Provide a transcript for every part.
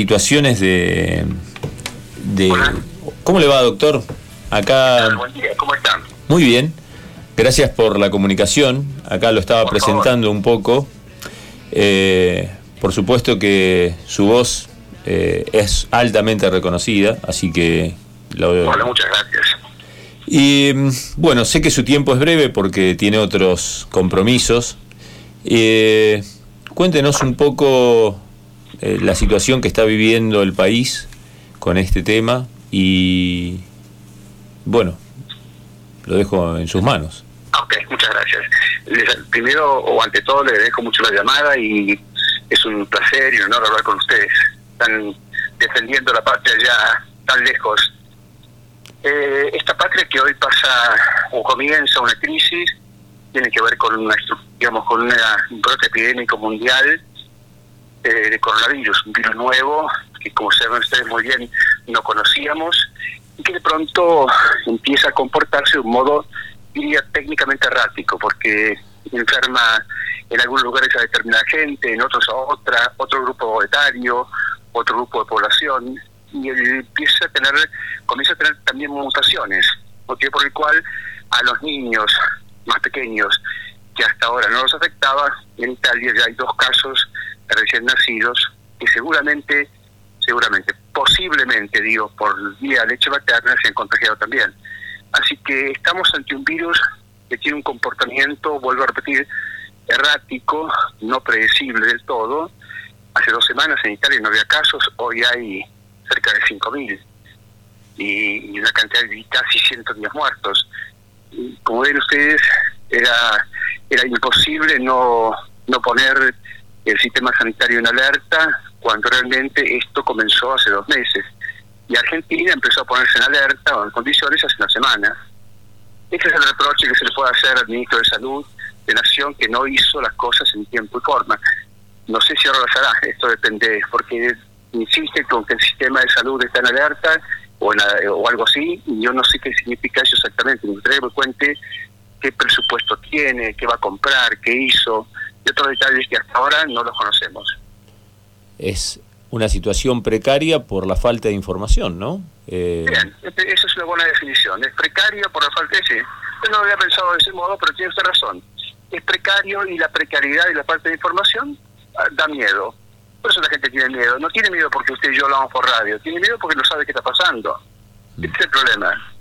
situaciones de... de ¿Cómo le va, doctor? Acá... Buen día, ¿cómo están? Muy bien. Gracias por la comunicación. Acá lo estaba presentando un poco. Eh, por supuesto que su voz eh, es altamente reconocida, así que... Lo... muchas gracias. Y bueno, sé que su tiempo es breve porque tiene otros compromisos. Eh, cuéntenos un poco eh, la situación que está viviendo el país con este tema y bueno, lo dejo en sus manos. Ok, muchas gracias. primero o ante todo le dejo mucho la llamada y es un placer y un honor hablar con ustedes. Están defendiendo la patria ya tan lejos. Eh, esta patria que hoy pasa o comienza una crisis tiene que ver con una digamos con una, un brote epidémico mundial eh, de coronavirus, un virus nuevo que como saben ustedes muy bien no conocíamos y que de pronto empieza a comportarse de un modo, diría, técnicamente errático, porque enferma en algunos lugares a determinada gente, en otros a otra, otro grupo etario, otro grupo de población, y empieza a tener, comienza a tener también mutaciones, motivo por el cual a los niños más pequeños que hasta ahora no los afectaba, en Italia ya hay dos casos recién nacidos que seguramente, seguramente, posiblemente, digo, por vía leche materna se han contagiado también. Así que estamos ante un virus que tiene un comportamiento, vuelvo a repetir, errático, no predecible del todo. Hace dos semanas en Italia no había casos, hoy hay cerca de 5.000 y, y una cantidad de casi 110 muertos. como ven ustedes, era, era imposible no, no poner el sistema sanitario en alerta cuando realmente esto comenzó hace dos meses. Y Argentina empezó a ponerse en alerta o en condiciones hace una semana. Este es el reproche que se le puede hacer al ministro de Salud de Nación que no hizo las cosas en tiempo y forma. No sé si ahora lo hará, esto depende, porque insiste con que el sistema de salud está en alerta o, o algo así, y yo no sé qué significa eso exactamente. Me gustaría que me cuente qué presupuesto tiene, qué va a comprar, qué hizo, y otros detalles que hasta ahora no los conocemos. Es una situación precaria por la falta de información, ¿no? Eh... Bien, esa es una buena definición. Es precario por la falta de... Sí, yo no lo había pensado de ese modo, pero tiene usted razón. Es precario y la precariedad y la falta de información ah, da miedo. Por eso la gente tiene miedo. No tiene miedo porque usted y yo hablamos por radio. Tiene miedo porque no sabe qué está pasando. Mm. Este es el problema.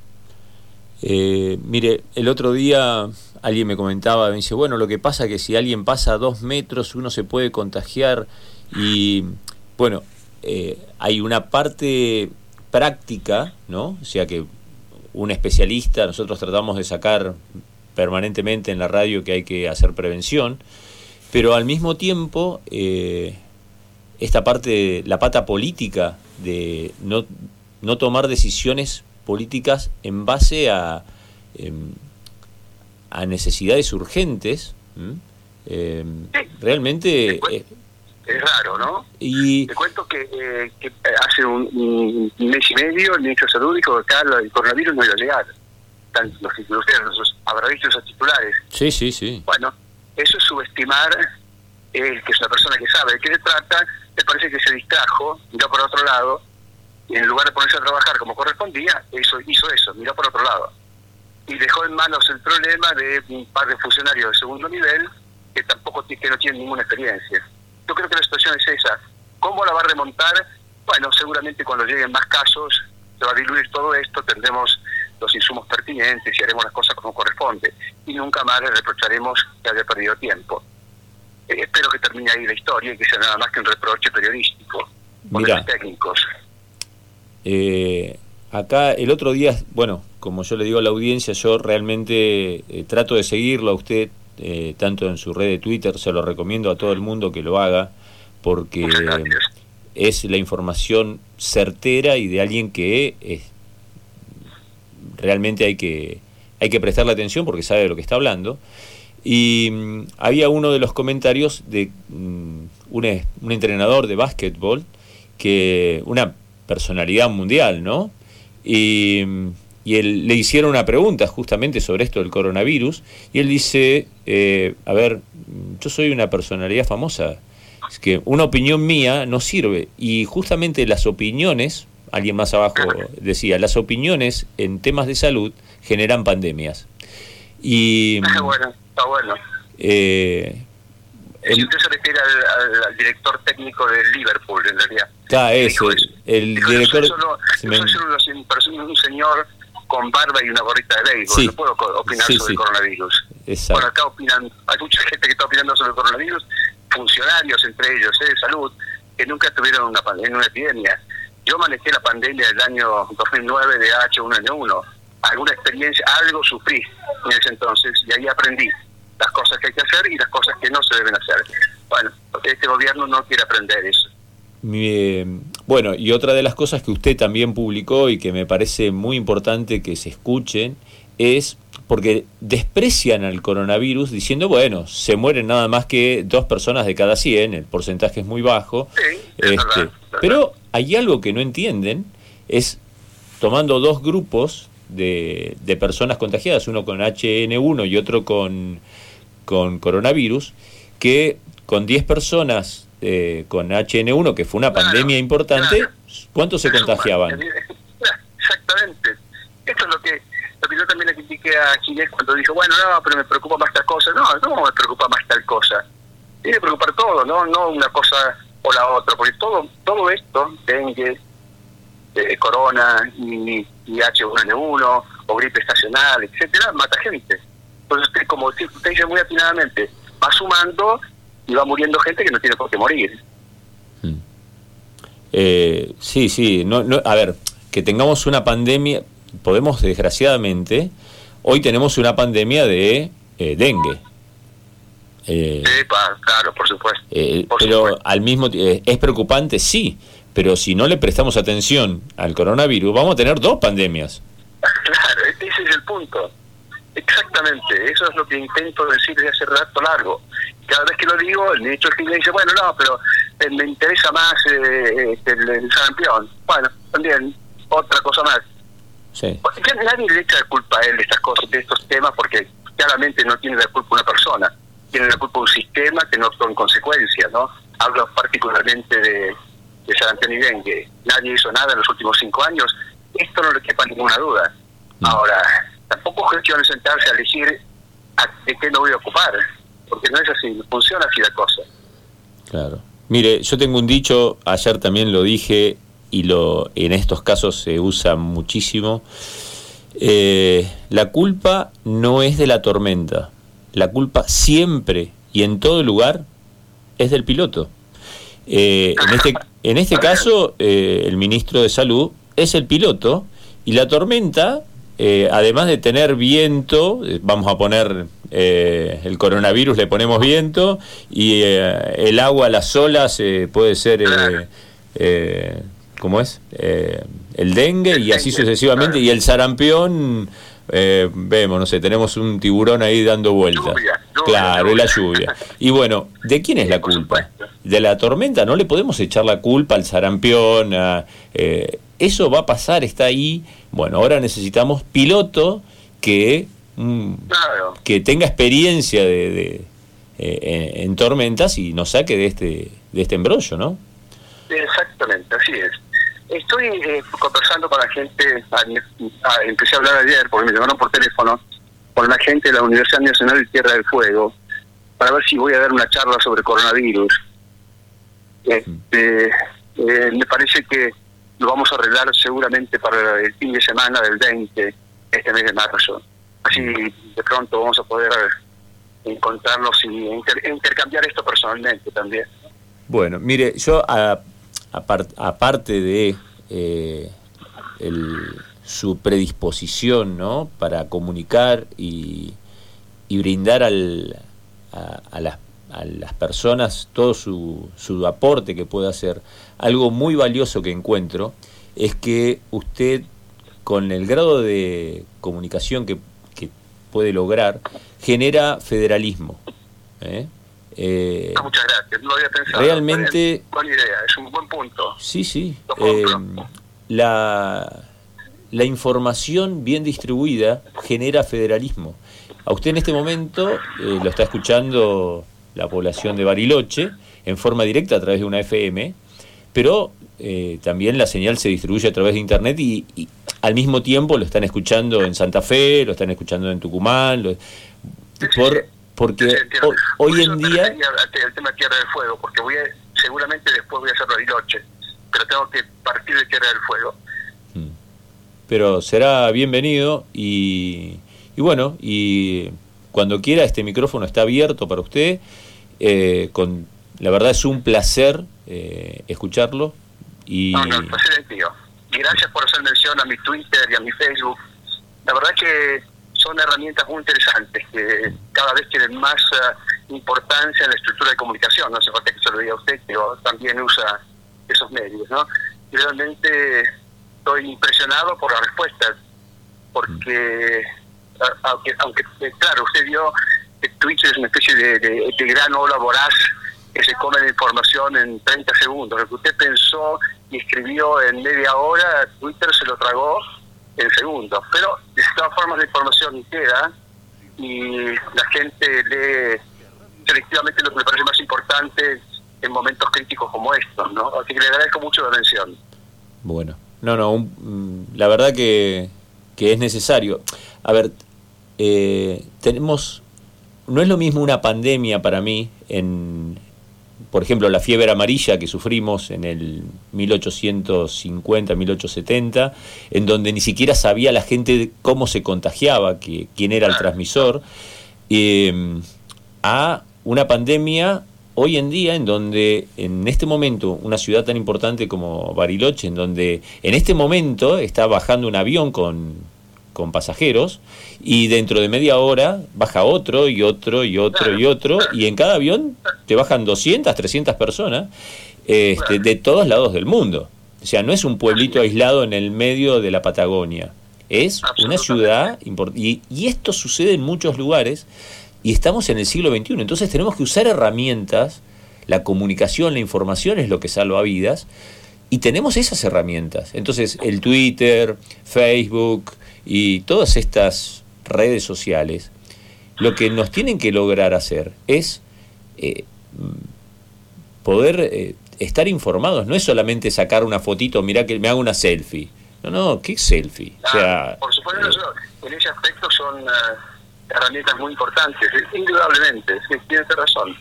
Eh, mire, el otro día alguien me comentaba, me dice, bueno, lo que pasa es que si alguien pasa dos metros uno se puede contagiar y bueno, eh, hay una parte práctica, ¿no? O sea que un especialista, nosotros tratamos de sacar permanentemente en la radio que hay que hacer prevención, pero al mismo tiempo eh, esta parte, la pata política de no, no tomar decisiones políticas en base a, em, a necesidades urgentes. Em, realmente... Es, raro, ¿no? Y... Te cuento que, eh, hace un, mes y medio el ministro de Salud dijo que acá el coronavirus no iba a llegar. los, los, habrá visto esos titulares. Sí, sí, sí. Bueno, eso es subestimar eh, que es una persona que sabe de qué se trata, me parece que se distrajo, miró por otro lado, y en lugar de ponerse a trabajar como correspondía, hizo, hizo eso, miró por otro lado. Y dejó en manos el problema de un par de funcionarios de segundo nivel que tampoco que no tienen ninguna experiencia. Yo creo que la situación es esa. ¿Cómo la va a remontar? Bueno, seguramente cuando lleguen más casos se va a diluir todo esto, tendremos los insumos pertinentes y haremos las cosas como corresponde. Y nunca más le reprocharemos que haya perdido tiempo. Eh, espero que termine ahí la historia y que sea nada más que un reproche periodístico los técnicos. Eh, acá el otro día, bueno, como yo le digo a la audiencia, yo realmente eh, trato de seguirlo a usted, eh, tanto en su red de Twitter, se lo recomiendo a todo el mundo que lo haga, porque es la información certera y de alguien que realmente hay que, hay que prestarle atención porque sabe de lo que está hablando. Y mm, había uno de los comentarios de mm, un, un entrenador de básquetbol, que una personalidad mundial, ¿no? Y, él, le hicieron una pregunta justamente sobre esto del coronavirus, y él dice, eh, a ver, yo soy una personalidad famosa, Es que una opinión mía no sirve. Y justamente las opiniones, alguien más abajo decía, las opiniones en temas de salud generan pandemias. Y, bueno, está bueno. Eh, el, usted se refiere al, director técnico de Liverpool, en realidad. Ah, ese, el, director... un señor con barba y una gorrita de béisbol. No puedo opinar sobre el coronavirus. Bueno, acá opinan, hay mucha gente que está opinando sobre el coronavirus, funcionarios entre ellos, ¿eh? de salud, que nunca tuvieron una, pandemia, una epidemia. Yo manejé la pandemia del año 2009 de H1N1. Alguna experiencia, algo sufrí en ese entonces y ahí aprendí las cosas que hay que hacer y las cosas que no se deben hacer. Bueno, este gobierno no quiere aprender eso. bueno, y otra de las cosas que usted también publicó y que me parece muy importante que se escuchen es porque desprecian al coronavirus diciendo, bueno, se mueren nada más que dos personas de cada 100, el porcentaje es muy bajo. este, Pero hay algo que no entienden, es tomando dos grupos de, de personas contagiadas, uno con HN1 y otro con con coronavirus, que con 10 personas eh, con HN1, que fue una pandemia importante, ¿cuántos se contagiaban? Exactamente. Esto es lo que, lo que yo también le critiqué a Ginés cuando dijo, bueno, no, pero me preocupa más tal cosa. No, no me preocupa más tal cosa. Tiene que preocupar todo, no no una cosa o la otra, porque todo todo esto, dengue, eh, corona y, y H1N1 o gripe estacional, etcétera, mata gente. Entonces, como usted dice muy atinadamente, va sumando y va muriendo gente que no tiene por qué morir. Hmm. Eh, sí, sí. No, no, a ver, que tengamos una pandemia, podemos desgraciadamente, hoy tenemos una pandemia de eh, dengue. Eh, sí, claro, por supuesto. Eh, pero al mismo es preocupante, sí, pero si no le prestamos atención al coronavirus, vamos a tener dos pandemias. Claro, ese es el punto. Exactamente, eso es lo que intento decir desde hace rato largo. Cada vez que lo digo, el ministro Gil dice, bueno, no, pero eh, me interesa más eh, este, el, el campeón. Bueno, también, otra cosa más. Sí. nadie le echa la culpa a él de estas cosas, de estos temas, porque claramente no tiene la culpa una persona, tiene la culpa un sistema que no son consecuencias, ¿no? Hablo particularmente de, de Antonio y Dengue. Nadie hizo nada en los últimos cinco años. Esto no le quepa ninguna duda. Ahora, tampoco gestiona sentarse a elegir a qué no voy a ocupar, porque no es así, funciona así la cosa. Claro. Mire, yo tengo un dicho, ayer también lo dije y lo en estos casos se usa muchísimo. Eh, la culpa no es de la tormenta, la culpa siempre y en todo lugar es del piloto. Eh, en, este, en este caso, eh, el ministro de Salud es el piloto y la tormenta eh, además de tener viento, eh, vamos a poner eh, el coronavirus, le ponemos viento, y el agua, las olas, puede ser, ¿cómo es? el dengue y así sucesivamente, y el sarampión, vemos, no sé, tenemos un tiburón ahí dando vueltas. claro, la lluvia. Y bueno, ¿de quién es la culpa? De la tormenta, no le podemos echar la culpa al sarampión, a, eso va a pasar, está ahí. Bueno, ahora necesitamos piloto que, mm, que tenga experiencia de, eh, en, tormentas y nos saque de este, de este embrollo, ¿no? Exactamente, así es. Estoy eh, conversando con la gente, empecé a hablar ayer porque me llamaron por teléfono, con la gente de la Universidad Nacional de Tierra del Fuego, para ver si voy a dar una charla sobre coronavirus. Este, eh, me parece que lo vamos a arreglar seguramente para el fin de semana del 20, este mes de marzo. Así de pronto vamos a poder encontrarnos y intercambiar esto personalmente también. Bueno, mire, yo aparte de eh, su predisposición ¿no? para comunicar y, brindar al, a, las, a, las, personas todo su, su aporte que puede hacer, algo muy valioso que encuentro es que usted, con el grado de comunicación que, puede lograr, genera federalismo. ¿eh? Eh, ah, muchas gracias, no lo había pensado. Realmente. Buena idea, es un buen punto. Sí, sí. Eh, la, la información bien distribuida genera federalismo. A usted en este momento lo está escuchando la población de Bariloche en forma directa a través de una FM, pero eh, también la señal se distribuye a través de Internet y, al mismo tiempo lo están escuchando en Santa Fe, lo están escuchando en Tucumán, por, porque hoy, en día... El tema Tierra del Fuego, porque voy seguramente después voy a hacer Bariloche, pero tengo que partir de Tierra del Fuego. Mm. Pero será bienvenido y, y bueno, y cuando quiera este micrófono está abierto para usted. Eh, con, la verdad es un placer eh, escucharlo. Y... No, no, el placer es gracias por hacer mención a mi Twitter y a mi Facebook. La verdad que son herramientas muy interesantes que cada vez tienen más uh, importancia en la estructura de comunicación. No hace falta que se lo diga usted, pero también usa esos medios. ¿no? Y realmente estoy impresionado por la respuesta, porque aunque, aunque claro, usted vio que Twitter es una especie de, gran ola voraz que se come la información en 30 segundos. Lo que usted pensó y escribió en media hora, Twitter se lo tragó en segundos. Pero de todas formas la información queda y la gente lee selectivamente lo que le parece más importante en momentos críticos como estos, ¿no? Así que le agradezco mucho la atención. Bueno, no, no, mm, la verdad que, que es necesario. A ver, eh, tenemos, no es lo mismo una pandemia para mí, en, por ejemplo, la fiebre amarilla que sufrimos en el 1850, 1870, en donde ni siquiera sabía la gente cómo se contagiaba, que, quién era el transmisor, eh, a una pandemia hoy en día en donde en este momento una ciudad tan importante como Bariloche, en donde en este momento está bajando un avión con con pasajeros y dentro de media hora baja otro y otro y otro y otro y en cada avión te bajan 200, 300 personas este, de todos lados del mundo. O sea, no es un pueblito aislado en el medio de la Patagonia, es una ciudad importante. Y, esto sucede en muchos lugares y estamos en el siglo XXI, entonces tenemos que usar herramientas, la comunicación, la información es lo que salva vidas, y tenemos esas herramientas. Entonces, el Twitter, Facebook, y todas estas redes sociales, lo que nos tienen que lograr hacer es eh, poder eh, estar informados, no es solamente sacar una fotito, mira que me hago una selfie. No, no, ¿qué selfie? o sea, por supuesto, eh, en ese aspecto son herramientas muy importantes, indudablemente, tienes razón.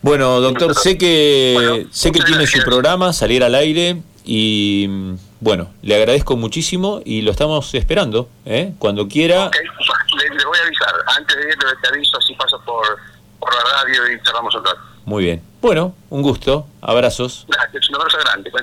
Bueno, doctor, sé que sé que tiene su programa, salir al aire y bueno, le agradezco muchísimo y lo estamos esperando, ¿eh? Cuando quiera. Ok, le, voy a avisar. Antes de ir, te aviso si paso por, por la radio y cerramos el rato. Muy bien. Bueno, un gusto. Abrazos. Gracias, un abrazo grande.